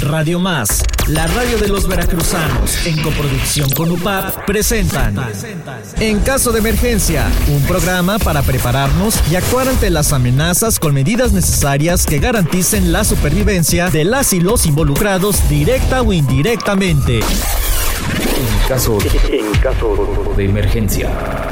Radio Más, la radio de los veracruzanos, en coproducción con UPAP, presentan En caso de emergencia, un programa para prepararnos y actuar ante las amenazas con medidas necesarias que garanticen la supervivencia de las y los involucrados directa o indirectamente. En caso, en caso de emergencia.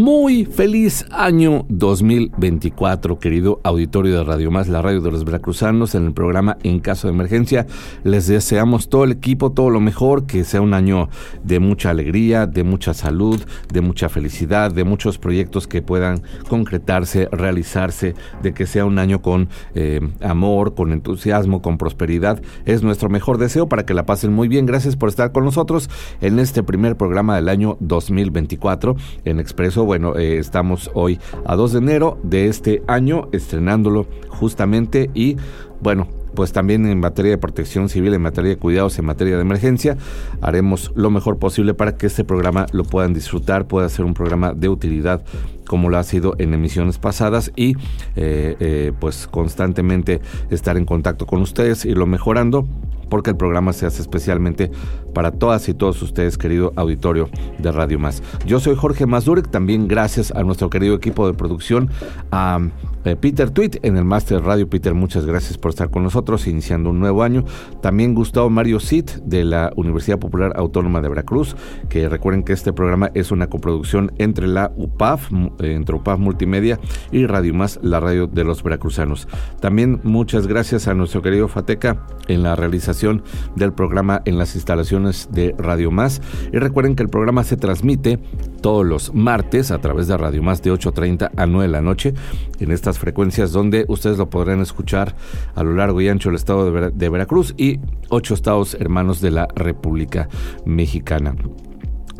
Muy feliz año 2024, querido auditorio de Radio Más, la radio de los veracruzanos, en el programa En Caso de Emergencia. Les deseamos todo el equipo, todo lo mejor, que sea un año de mucha alegría, de mucha salud, de mucha felicidad, de muchos proyectos que puedan concretarse, realizarse, de que sea un año con eh, amor, con entusiasmo, con prosperidad. Es nuestro mejor deseo para que la pasen muy bien. Gracias por estar con nosotros en este primer programa del año 2024 en Expreso bueno, eh, estamos hoy a 2 de enero de este año, estrenándolo justamente y bueno, pues también en materia de protección civil, en materia de cuidados, en materia de emergencia, haremos lo mejor posible para que este programa lo puedan disfrutar, pueda ser un programa de utilidad como lo ha sido en emisiones pasadas y eh, eh, pues constantemente estar en contacto con ustedes, irlo mejorando porque el programa se hace especialmente para todas y todos ustedes, querido auditorio de Radio Más. Yo soy Jorge Mazurek, también gracias a nuestro querido equipo de producción, a eh, Peter Tweet en el Master Radio. Peter, muchas gracias por estar con nosotros, iniciando un nuevo año. También Gustavo Mario Cid de la Universidad Popular Autónoma de Veracruz, que recuerden que este programa es una coproducción entre la UPAF, entre UPAF Multimedia y Radio Más, la radio de los veracruzanos. También muchas gracias a nuestro querido Fateca en la realización del programa en las instalaciones de Radio Más. Y recuerden que el programa se transmite todos los martes a través de Radio Más de 8.30 a 9 de la noche en estas frecuencias donde ustedes lo podrán escuchar a lo largo y ancho del estado de, Veracruz y ocho estados hermanos de la República Mexicana.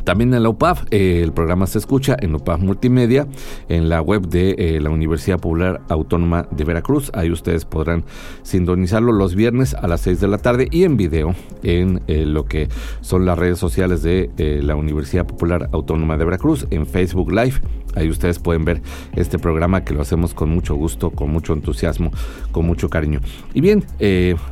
También en la UPAF, eh, el programa se escucha en UPAF Multimedia, en la web de eh, la Universidad Popular Autónoma de Veracruz. Ahí ustedes podrán sintonizarlo los viernes a las 6 de la tarde y en video en eh, lo que son las redes sociales de la Universidad Popular Autónoma de Veracruz, en Facebook Live. Ahí ustedes pueden ver este programa que lo hacemos con mucho gusto, con mucho entusiasmo, con mucho cariño. Y bien,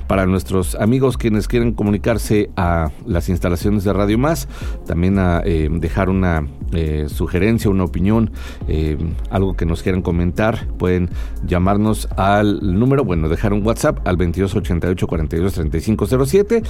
para nuestros amigos quienes quieren comunicarse a las instalaciones de Radio Más, también a eh, dejar una eh, sugerencia, una opinión, eh, algo que nos quieran comentar, pueden llamarnos al número, bueno, dejar un WhatsApp al 2288 42 3507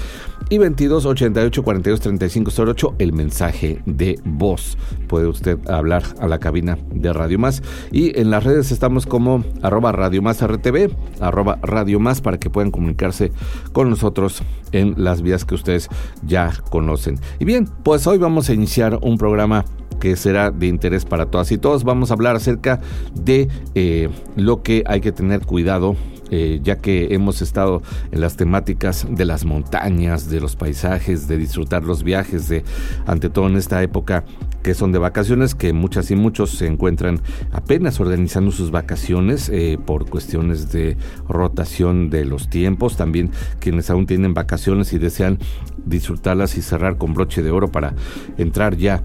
y 2288 42 3508 el mensaje de voz. Puede usted hablar a la cabina de Radio Más y en las redes estamos como arroba Radio Más RTV, arroba Radio Más para que puedan comunicarse con nosotros en las vías que ustedes ya conocen. Y bien, pues hoy vamos a iniciar un programa que será de interés para todas y todos. Vamos a hablar acerca de eh, lo que hay que tener cuidado eh, ya que hemos estado en las temáticas de las montañas, de los paisajes, de disfrutar los viajes, de ante todo en esta época que son de vacaciones, que muchas y muchos se encuentran apenas organizando sus vacaciones eh, por cuestiones de rotación de los tiempos, también quienes aún tienen vacaciones y desean disfrutarlas y cerrar con broche de oro para entrar ya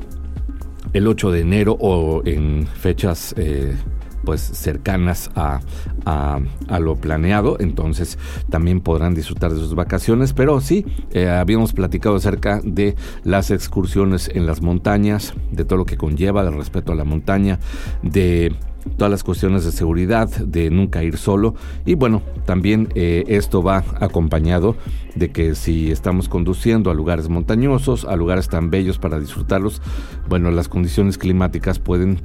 el 8 de enero o en fechas eh, pues cercanas a, a, lo planeado, entonces también podrán disfrutar de sus vacaciones, pero sí, eh, habíamos platicado acerca de las excursiones en las montañas, de todo lo que conlleva, del respeto a la montaña, de todas las cuestiones de seguridad, de nunca ir solo y bueno, también eh, esto va acompañado de que si estamos conduciendo a lugares montañosos, a lugares tan bellos para disfrutarlos, bueno, las condiciones climáticas pueden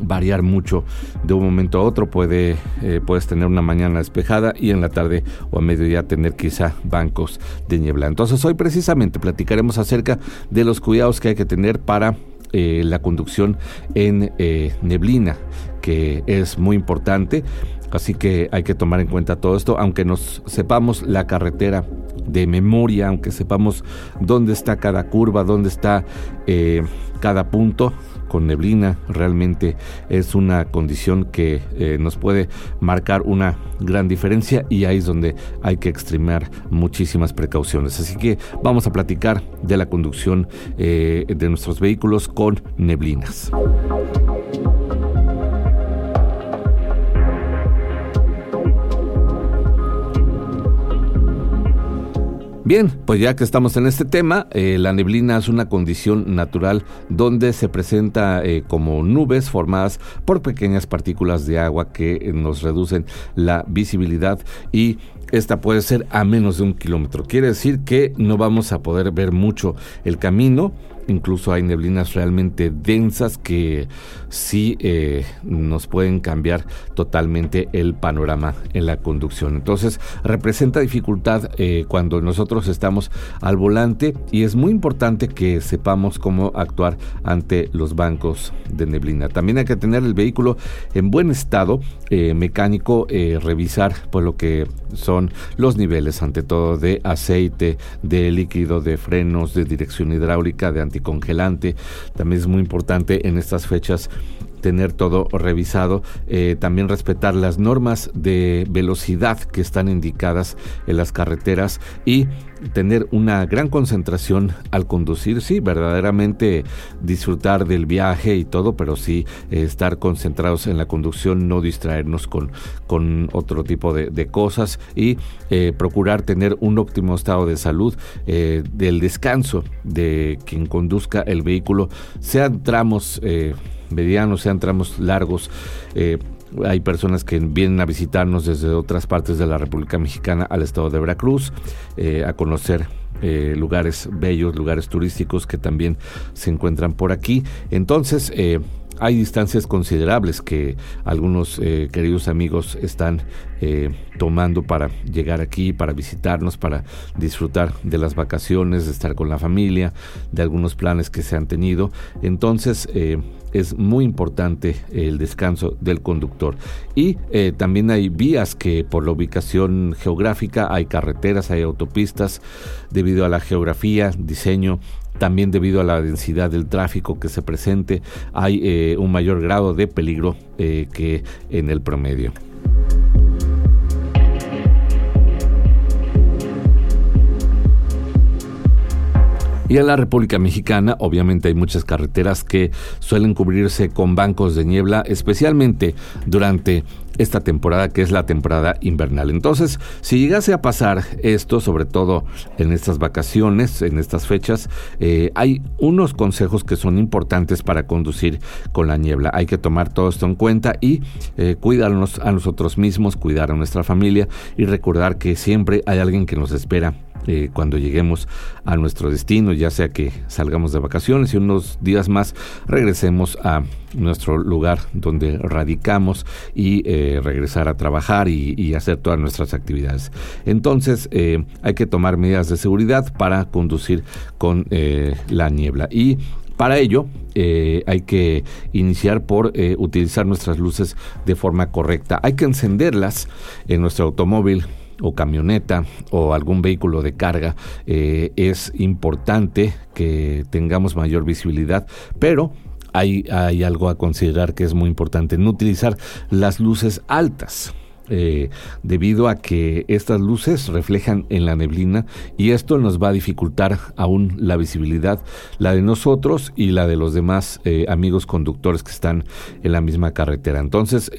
variar mucho de un momento a otro. Puede, eh, puedes tener una mañana despejada y en la tarde o a mediodía tener quizá bancos de niebla. Entonces hoy precisamente platicaremos acerca de los cuidados que hay que tener para eh, la conducción en eh, neblina, que es muy importante. Así que hay que tomar en cuenta todo esto, aunque nos sepamos la carretera de memoria, aunque sepamos dónde está cada curva, dónde está eh, cada punto, con neblina realmente es una condición que eh, nos puede marcar una gran diferencia y ahí es donde hay que extremar muchísimas precauciones. Así que vamos a platicar de la conducción eh, de nuestros vehículos con neblinas. Bien, pues ya que estamos en este tema, eh, la neblina es una condición natural donde se presenta eh, como nubes formadas por pequeñas partículas de agua que eh, nos reducen la visibilidad y esta puede ser a menos de un kilómetro. Quiere decir que no vamos a poder ver mucho el camino Incluso hay neblinas realmente densas que sí eh, nos pueden cambiar totalmente el panorama en la conducción. Entonces representa dificultad eh, cuando nosotros estamos al volante y es muy importante que sepamos cómo actuar ante los bancos de neblina. También hay que tener el vehículo en buen estado eh, mecánico, revisar por lo que son los niveles ante todo de aceite, de líquido, de frenos, de dirección hidráulica, de anticongelante. También es muy importante en estas fechas tener todo revisado, eh, también respetar las normas de velocidad que están indicadas en las carreteras y tener una gran concentración al conducir, sí, verdaderamente disfrutar del viaje y todo, pero sí eh, estar concentrados en la conducción, no distraernos con, con otro tipo de, cosas y eh, procurar tener un óptimo estado de salud, del descanso de quien conduzca el vehículo, sean tramos medianos, sean tramos largos. Eh, hay personas que vienen a visitarnos desde otras partes de la República Mexicana al estado de Veracruz eh, a conocer eh, lugares bellos, lugares turísticos que también se encuentran por aquí. Entonces, hay distancias considerables que algunos queridos amigos están tomando para llegar aquí, para visitarnos, para disfrutar de las vacaciones, de estar con la familia, de algunos planes que se han tenido. Entonces, es muy importante el descanso del conductor. Y eh, también hay vías que por la ubicación geográfica, hay carreteras, hay autopistas, debido a la geografía, diseño, también debido a la densidad del tráfico que se presente, hay eh, un mayor grado de peligro eh, que en el promedio. Y en la República Mexicana, obviamente hay muchas carreteras que suelen cubrirse con bancos de niebla, especialmente durante esta temporada que es la temporada invernal. Entonces, si llegase a pasar esto, sobre todo en estas vacaciones, en estas fechas, eh, hay unos consejos que son importantes para conducir con la niebla. Hay que tomar todo esto en cuenta y eh, cuidarnos a nosotros mismos, cuidar a nuestra familia y recordar que siempre hay alguien que nos espera eh, cuando lleguemos a nuestro destino, ya sea que salgamos de vacaciones y unos días más regresemos a nuestro lugar donde radicamos y eh, regresar a trabajar y, hacer todas nuestras actividades. Entonces eh, hay que tomar medidas de seguridad para conducir con la niebla y para ello, hay que iniciar por utilizar nuestras luces de forma correcta. Hay que encenderlas en nuestro automóvil o camioneta o algún vehículo de carga, eh, es importante que tengamos mayor visibilidad, pero hay, hay, algo a considerar que es muy importante, no utilizar las luces altas. Eh, debido a que estas luces reflejan en la neblina y esto nos va a dificultar aún la visibilidad, la de nosotros y la de los demás eh, amigos conductores que están en la misma carretera. Entonces,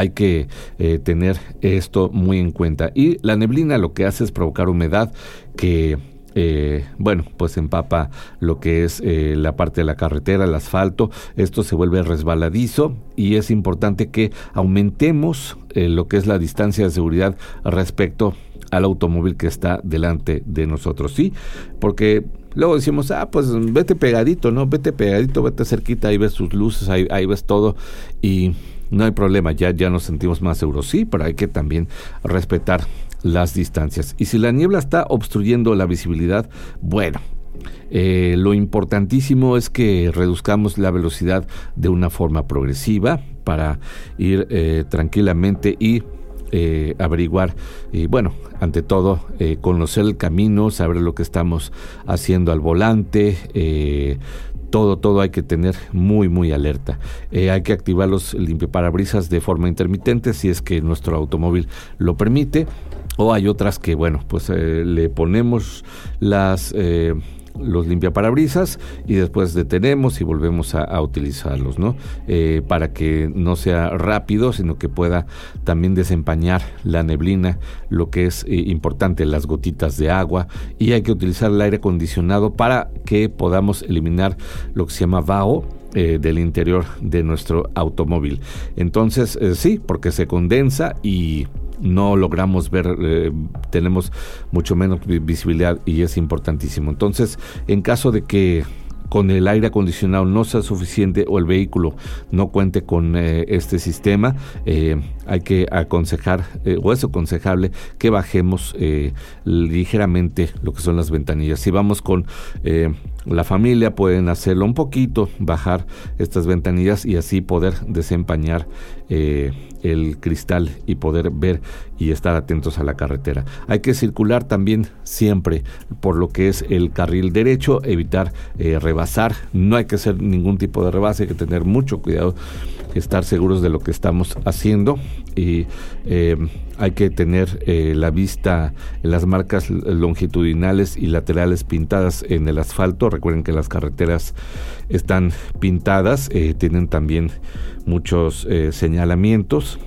hay que eh, tener esto muy en cuenta. Y la neblina lo que hace es provocar humedad que eh, bueno, pues empapa lo que es eh, la parte de la carretera, el asfalto, esto se vuelve resbaladizo y es importante que aumentemos lo que es la distancia de seguridad respecto al automóvil que está delante de nosotros, ¿sí? Porque luego decimos, ah, pues vete pegadito, ¿no? Vete pegadito, vete cerquita, ahí ves sus luces, ahí, ahí ves todo y no hay problema, ya, ya nos sentimos más seguros. Sí, pero hay que también respetar las distancias. Y si la niebla está obstruyendo la visibilidad, bueno, eh, lo importantísimo es que reduzcamos la velocidad de una forma progresiva para ir eh, tranquilamente y eh, averiguar y bueno, ante todo, eh, conocer el camino, saber lo que estamos haciendo al volante, todo, todo hay que tener muy, muy alerta. hay que activar los limpiaparabrisas de forma intermitente si es que nuestro automóvil lo permite. O hay otras que, bueno, pues le ponemos las los limpiaparabrisas y después detenemos y volvemos a, utilizarlos, ¿no? Eh, para que no sea rápido, sino que pueda también desempañar la neblina, lo que es eh, importante, las gotitas de agua y hay que utilizar el aire acondicionado para que podamos eliminar lo que se llama vaho eh, del interior de nuestro automóvil. Entonces, sí, porque se condensa y no logramos ver, eh, tenemos mucho menos visibilidad y es importantísimo. Entonces, en caso de que con el aire acondicionado no sea suficiente o el vehículo no cuente con eh, este sistema, eh, hay que aconsejar eh, o es aconsejable que bajemos ligeramente lo que son las ventanillas. Si vamos con la familia pueden hacerlo un poquito, bajar estas ventanillas y así poder desempañar el cristal y poder ver y estar atentos a la carretera. Hay que circular también siempre por lo que es el carril derecho, evitar eh, rebasar, no hay que hacer ningún tipo de rebase, hay que tener mucho cuidado, estar seguros de lo que estamos haciendo. Y eh, hay que tener eh, la vista las marcas longitudinales y laterales pintadas en el asfalto. Recuerden que las carreteras están pintadas, tienen también muchos señalamientos.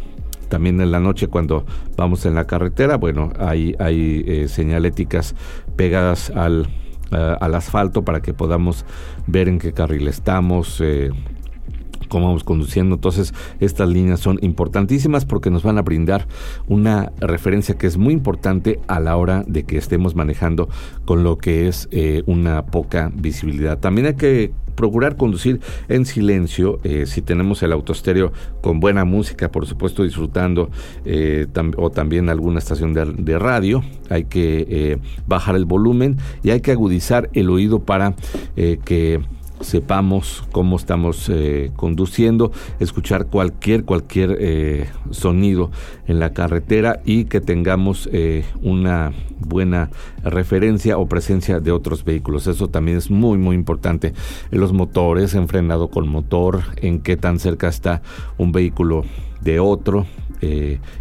También en la noche cuando vamos en la carretera, bueno, hay, hay eh, señaléticas pegadas al, al, asfalto para que podamos ver en qué carril estamos. Cómo vamos conduciendo. Entonces, estas líneas son importantísimas porque nos van a brindar una referencia que es muy importante a la hora de que estemos manejando con lo que es eh, una poca visibilidad. También hay que procurar conducir en silencio, eh, si tenemos el autostéreo con buena música, por supuesto disfrutando, eh, o también alguna estación de, radio, hay que eh, bajar el volumen y hay que agudizar el oído para que sepamos cómo estamos eh, conduciendo, escuchar cualquier, cualquier eh, sonido en la carretera y que tengamos eh, una buena referencia o presencia de otros vehículos. Eso también es muy, muy importante. Los motores, en frenado con motor, en qué tan cerca está un vehículo de otro.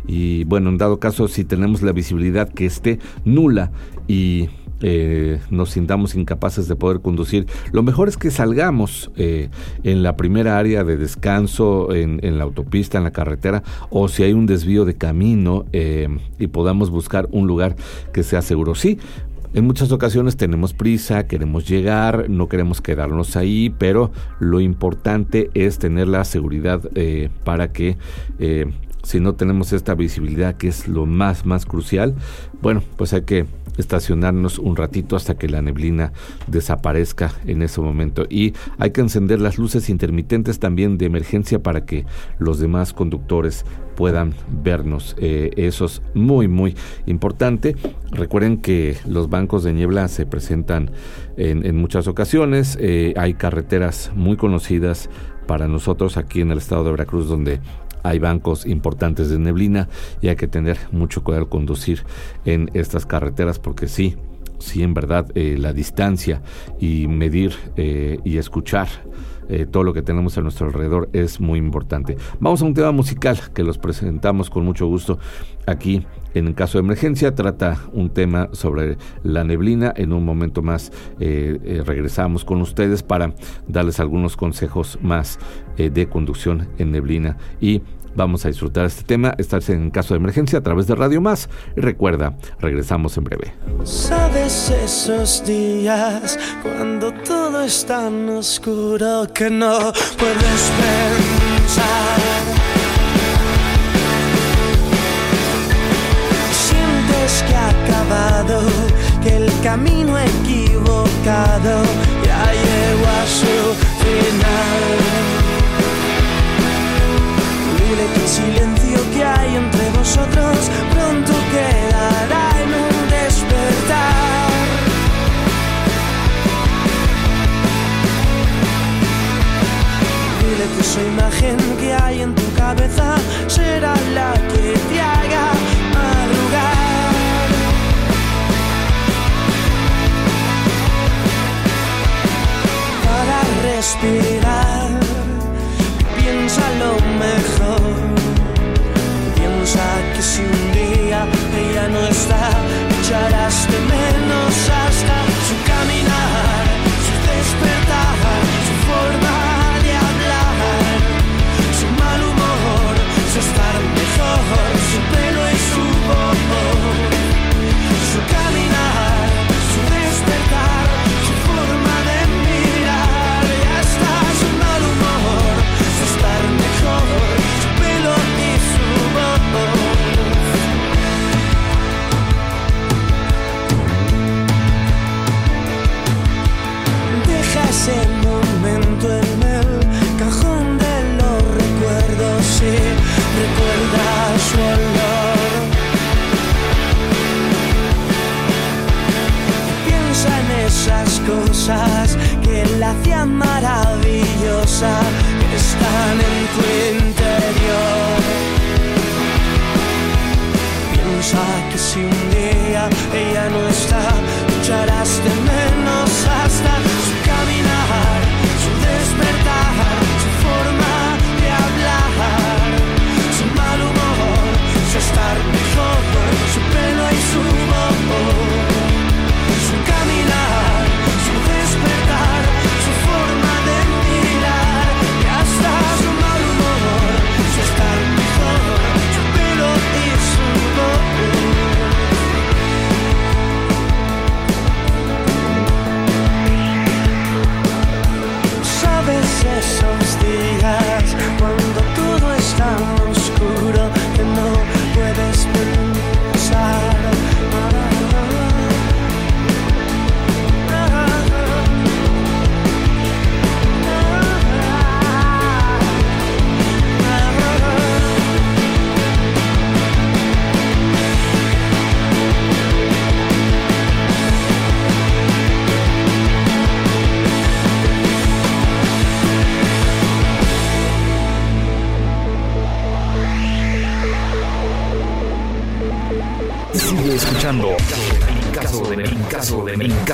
y bueno, en dado caso, si tenemos la visibilidad que esté nula y eh, nos sintamos incapaces de poder conducir, lo mejor es que salgamos eh, en la primera área de descanso, en, la autopista, en la carretera, o si hay un desvío de camino eh, y podamos buscar un lugar que sea seguro. Sí, en muchas ocasiones tenemos prisa, queremos llegar, no queremos quedarnos ahí, pero lo importante es tener la seguridad para que si no tenemos esta visibilidad que es lo más más crucial, bueno, pues hay que estacionarnos un ratito hasta que la neblina desaparezca en ese momento. Y hay que encender las luces intermitentes también de emergencia para que los demás conductores puedan vernos. Eh, eso es muy, muy importante. Recuerden que los bancos de niebla se presentan en, muchas ocasiones. Eh, hay carreteras muy conocidas para nosotros aquí en el estado de Veracruz donde hay bancos importantes de neblina y hay que tener mucho cuidado al conducir en estas carreteras porque sí, sí en verdad eh, la distancia y medir eh, y escuchar eh, todo lo que tenemos a nuestro alrededor es muy importante. Vamos a un tema musical que los presentamos con mucho gusto aquí en caso de emergencia. Trata un tema sobre la neblina. En un momento más eh, eh, regresamos con ustedes para darles algunos consejos más de conducción en neblina y Vamos a disfrutar este tema, estarse en caso de emergencia a través de Radio Más. Y recuerda, regresamos en breve. Sabes esos días cuando todo es tan oscuro que no puedes pensar. Sientes que ha acabado, que el camino equivocado ya llegó a su final nosotros pronto quedará en un despertar. Dile que esa imagen que hay en tu cabeza será la que te haga madrugar. Para respirar, piensa lo mejor. Echarás de menos hasta cosas que la hacían maravillosa, están en tu interior. Piensa que si un día ella no está, echarás de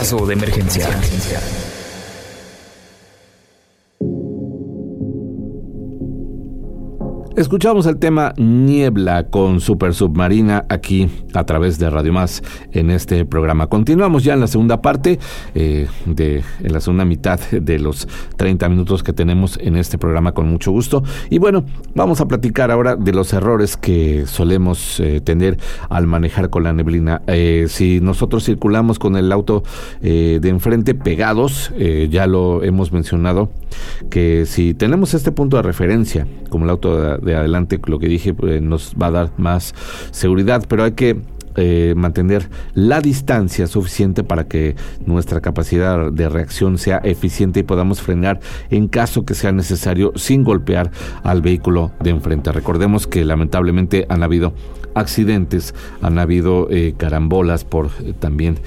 caso de emergencia. Escuchamos el tema Niebla con Super Submarina aquí a través de Radio Más en este programa. Continuamos ya en la segunda parte, eh, de, en la segunda mitad de los 30 minutos que tenemos en este programa con mucho gusto. Y bueno, vamos a platicar ahora de los errores que solemos eh, tener al manejar con la neblina. Eh, si nosotros circulamos con el auto eh, de enfrente pegados, eh, ya lo hemos mencionado, que si tenemos este punto de referencia, como el auto de, de adelante, lo que dije, pues, nos va a dar más seguridad, pero hay que eh, mantener la distancia suficiente para que nuestra capacidad de reacción sea eficiente y podamos frenar en caso que sea necesario sin golpear al vehículo de enfrente. Recordemos que lamentablemente han habido accidentes, han habido eh, carambolas por eh, también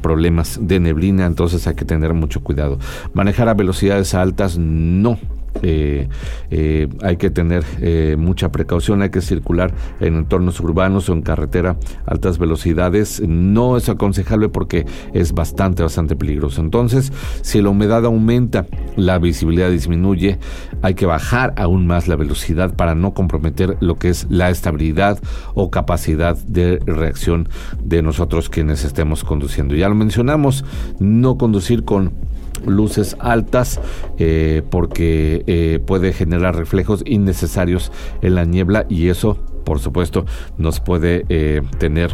problemas de neblina, entonces hay que tener mucho cuidado. Manejar a velocidades altas no eh, eh, hay que tener eh, mucha precaución, hay que circular en entornos urbanos o en carretera altas velocidades. No es aconsejable porque es bastante, bastante peligroso. Entonces, si la humedad aumenta, la visibilidad disminuye, hay que bajar aún más la velocidad para no comprometer lo que es la estabilidad o capacidad de reacción de nosotros quienes estemos conduciendo. Ya lo mencionamos, no conducir con luces altas eh, porque eh, puede generar reflejos innecesarios en la niebla y eso por supuesto nos puede eh, tener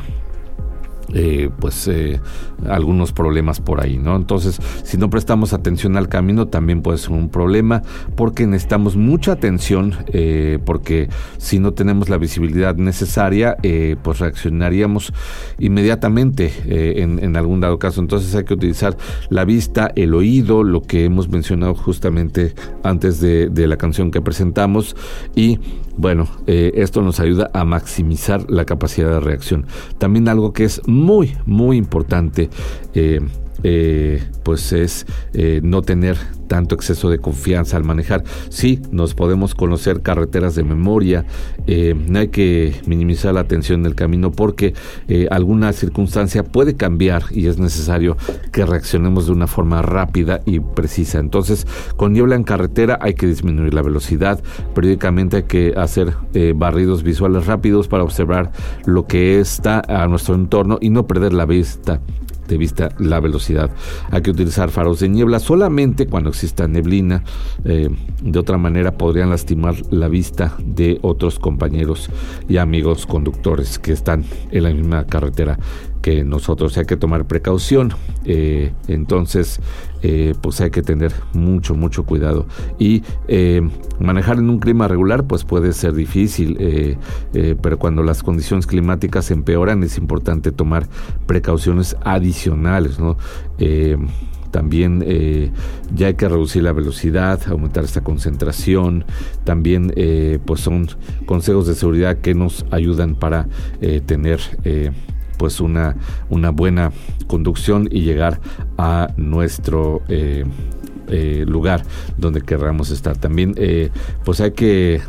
eh, pues eh, algunos problemas por ahí, ¿no? Entonces, si no prestamos atención al camino, también puede ser un problema porque necesitamos mucha atención, eh, porque si no tenemos la visibilidad necesaria, pues reaccionaríamos inmediatamente en, algún dado caso. Entonces hay que utilizar la vista, el oído, lo que hemos mencionado justamente antes de, de la canción que presentamos y bueno, esto nos ayuda a maximizar la capacidad de reacción. También algo que es muy, muy importante eh, eh, pues es eh, no tener tanto exceso de confianza al manejar. Sí, nos podemos conocer carreteras de memoria, eh, no hay que minimizar la atención en el camino porque eh, alguna circunstancia puede cambiar y es necesario que reaccionemos de una forma rápida y precisa. Entonces, con niebla en carretera hay que disminuir la velocidad, periódicamente hay que hacer barridos visuales rápidos para observar lo que está a nuestro entorno y no perder la vista de vista la velocidad. Hay que utilizar faros de niebla solamente cuando exista neblina. Eh, de otra manera podrían lastimar la vista de otros compañeros y amigos conductores que están en la misma carretera que nosotros. Hay que tomar precaución. Eh, entonces, eh, pues hay que tener mucho, mucho cuidado. Y eh, manejar en un clima regular, pues puede ser difícil, pero cuando las condiciones climáticas empeoran, es importante tomar precauciones adicionales, también ya hay que reducir la velocidad, aumentar esta concentración, también pues son consejos de seguridad que nos ayudan para tener pues una, una buena conducción y llegar a nuestro eh, eh, lugar donde querramos estar. También eh, pues hay que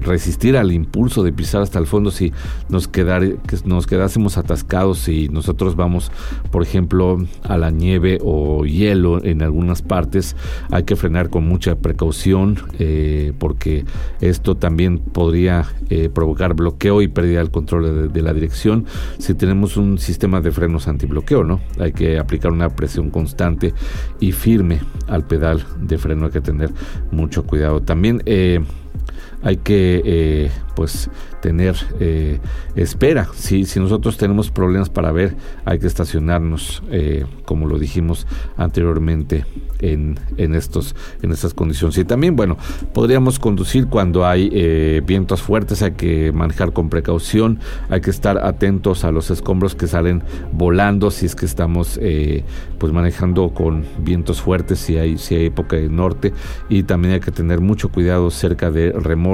resistir al impulso de pisar hasta el fondo si nos, quedar, que nos quedásemos atascados y nosotros vamos, por ejemplo, a la nieve o hielo en algunas partes. Hay que frenar con mucha precaución eh, porque esto también podría provocar bloqueo y pérdida del control de, de, la dirección si tenemos un sistema de frenos antibloqueo, ¿no? Hay que aplicar una presión constante y firme al pedal de freno hay que tener mucho cuidado. También eh, hay que eh, pues tener eh, espera. Si, si nosotros tenemos problemas para ver, hay que estacionarnos, como lo dijimos anteriormente, en, en, estos, en estas condiciones. Y también, bueno, podríamos conducir cuando hay vientos fuertes, hay que manejar con precaución, hay que estar atentos a los escombros que salen volando si es que estamos pues manejando con vientos fuertes si hay, si hay época de norte y también hay que tener mucho cuidado cerca de remolques,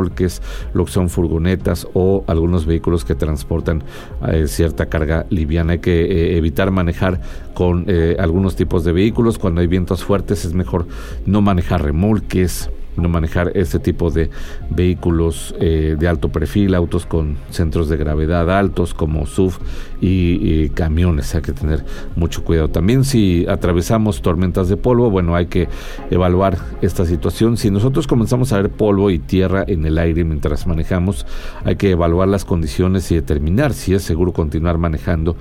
lo que son furgonetas o algunos vehículos que transportan eh, cierta carga liviana. Hay que eh, evitar manejar con eh, algunos tipos de vehículos. Cuando hay vientos fuertes es mejor no manejar remolques, no manejar este tipo de vehículos eh, de alto perfil, autos con centros de gravedad altos como SUV y, camiones. Hay que tener mucho cuidado. También si atravesamos tormentas de polvo, bueno, hay que evaluar esta situación. Si nosotros comenzamos a ver polvo y tierra en el aire mientras manejamos, hay que evaluar las condiciones y determinar si es seguro continuar manejando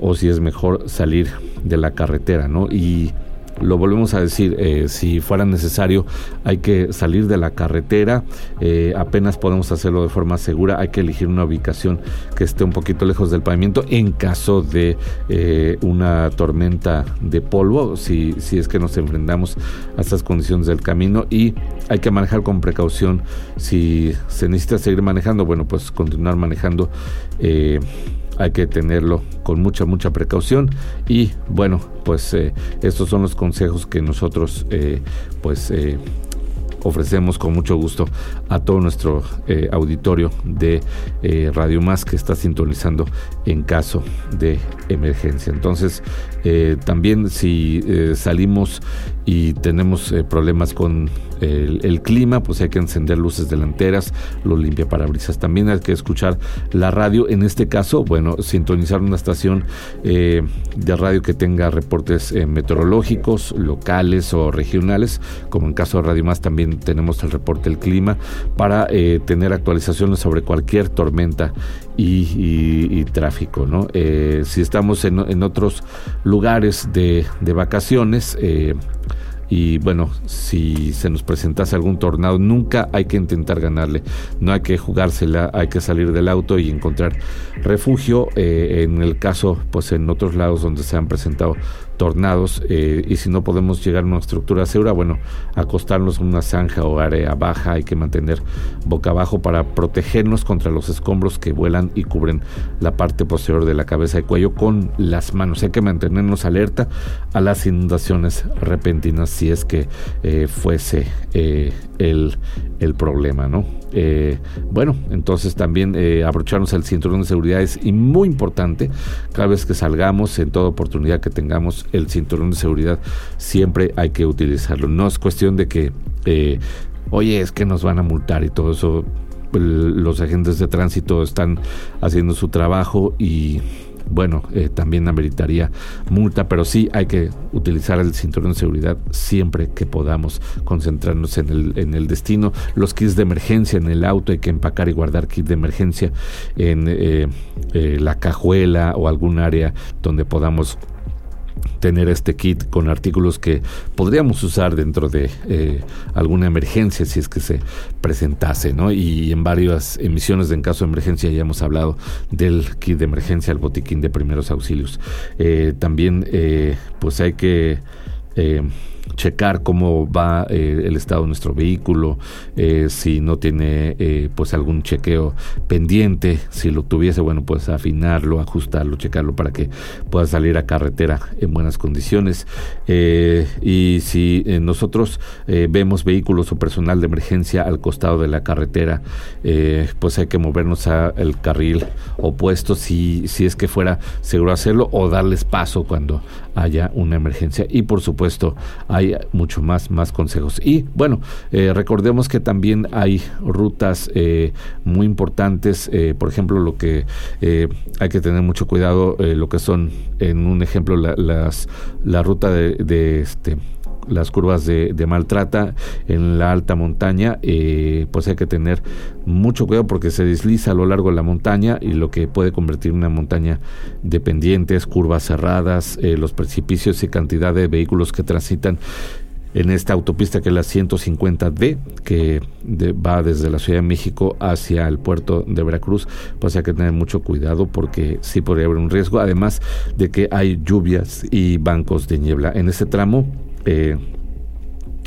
o si es mejor salir de la carretera, ¿no? Y lo volvemos a decir, eh, si fuera necesario hay que salir de la carretera, eh, apenas podemos hacerlo de forma segura, hay que elegir una ubicación que esté un poquito lejos del pavimento en caso de eh, una tormenta de polvo, si, si es que nos enfrentamos a estas condiciones del camino y hay que manejar con precaución, si se necesita seguir manejando, bueno pues continuar manejando hay que tenerlo con mucha, mucha precaución. Y bueno, pues eh, estos son los consejos que nosotros eh, pues eh, ofrecemos con mucho gusto a todo nuestro auditorio de Radio Más que está sintonizando en caso de emergencia. Entonces, también si salimos y tenemos problemas con el, clima, pues hay que encender luces delanteras, los limpia parabrisas. También hay que escuchar la radio, en este caso, bueno, sintonizar una estación eh, de radio que tenga reportes eh, meteorológicos, locales o regionales, como en caso de Radio Más también tenemos el reporte del clima, para eh, tener actualizaciones sobre cualquier tormenta y, tráfico. ¿no? si estamos en, otros lugares de, de vacaciones, y bueno, si se nos presentase algún tornado, nunca hay que intentar ganarle, no hay que jugársela, hay que salir del auto y encontrar refugio. Eh, en el caso, pues en otros lados donde se han presentado tornados eh, y si no podemos llegar a una estructura segura, bueno, acostarnos en una zanja o área baja, hay que mantener boca abajo para protegernos contra los escombros que vuelan y cubren la parte posterior de la cabeza y cuello con las manos. Hay que mantenernos alerta a las inundaciones repentinas si es que eh, fuese eh, el, el, problema, ¿no? Bueno, entonces también abrocharnos el cinturón de seguridad es muy importante cada vez que salgamos, en toda oportunidad que tengamos el cinturón de seguridad siempre hay que utilizarlo. No es cuestión de que, eh, oye, es que nos van a multar y todo eso. Los agentes de tránsito están haciendo su trabajo y bueno, eh, también ameritaría multa, pero sí hay que utilizar el cinturón de seguridad siempre que podamos concentrarnos en el, en el destino. Los kits de emergencia en el auto, hay que empacar y guardar kits de emergencia en eh, eh, la cajuela o algún área donde podamos tener este kit con artículos que podríamos usar dentro de eh, alguna emergencia si es que se presentase, ¿no? Y en varias emisiones de En caso de emergencia ya hemos hablado del kit de emergencia, el botiquín de primeros auxilios. Eh, también, eh, pues hay que checar cómo va eh, el estado de nuestro vehículo, eh, si no tiene eh, pues algún chequeo pendiente, si lo tuviese, bueno, pues afinarlo, ajustarlo, checarlo para que pueda salir a carretera en buenas condiciones. y si nosotros vemos vehículos o personal de emergencia al costado de la carretera, pues hay que movernos al carril opuesto si, si es que fuera seguro hacerlo o darles paso cuando haya una emergencia. Y por supuesto, hay mucho más, más consejos. Y bueno, eh, recordemos que también hay rutas eh, muy importantes, eh, por ejemplo, lo que hay que tener mucho cuidado, lo que son, en un ejemplo, la, las, la ruta de, de este las curvas de, maltrata en la alta montaña, eh, pues hay que tener mucho cuidado porque se desliza a lo largo de la montaña y lo que puede convertir una montaña de pendientes, curvas cerradas, eh, los precipicios y cantidad de vehículos que transitan en esta autopista que es la 150D, que va desde la Ciudad de México hacia el puerto de Veracruz, pues hay que tener mucho cuidado porque sí podría haber un riesgo, además de que hay lluvias y bancos de niebla. En este tramo eh,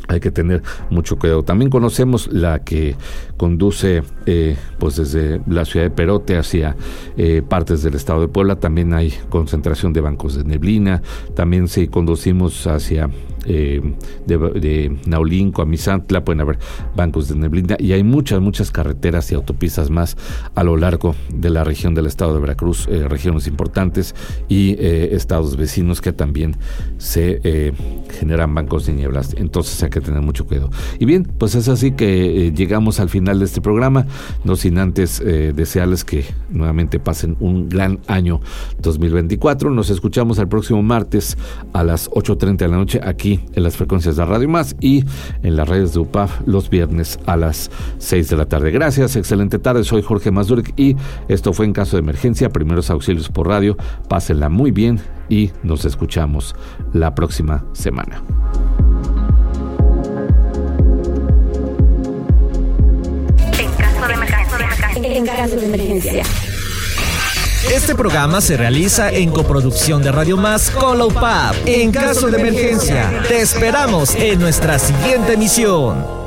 hay que tener mucho cuidado. También conocemos la que conduce eh, pues desde la ciudad de Perote hacia eh, partes del estado de Puebla. También hay concentración de bancos de neblina. También si conducimos hacia eh, de, Naulinco a Misantla, pueden haber bancos de neblina y hay muchas, muchas carreteras y autopistas más a lo largo de la región del estado de Veracruz, eh, regiones importantes y eh, estados vecinos que también se generan bancos de nieblas. Entonces hay que tener mucho cuidado. Y bien, pues es así que llegamos al final de este programa, no sin antes desearles que nuevamente pasen un gran año 2024. Nos escuchamos el próximo martes a las 8.30 de la noche aquí en las frecuencias de Radio Más y en las redes de UPAF los viernes a las 6 de la tarde. Gracias, excelente tarde. Soy Jorge Mazurek y esto fue en caso de emergencia, primeros auxilios por radio. Pásenla muy bien y nos escuchamos la próxima semana. En caso de emergencia. Este programa se realiza en coproducción de Radio Más con Pub. En caso de emergencia, te esperamos en nuestra siguiente emisión.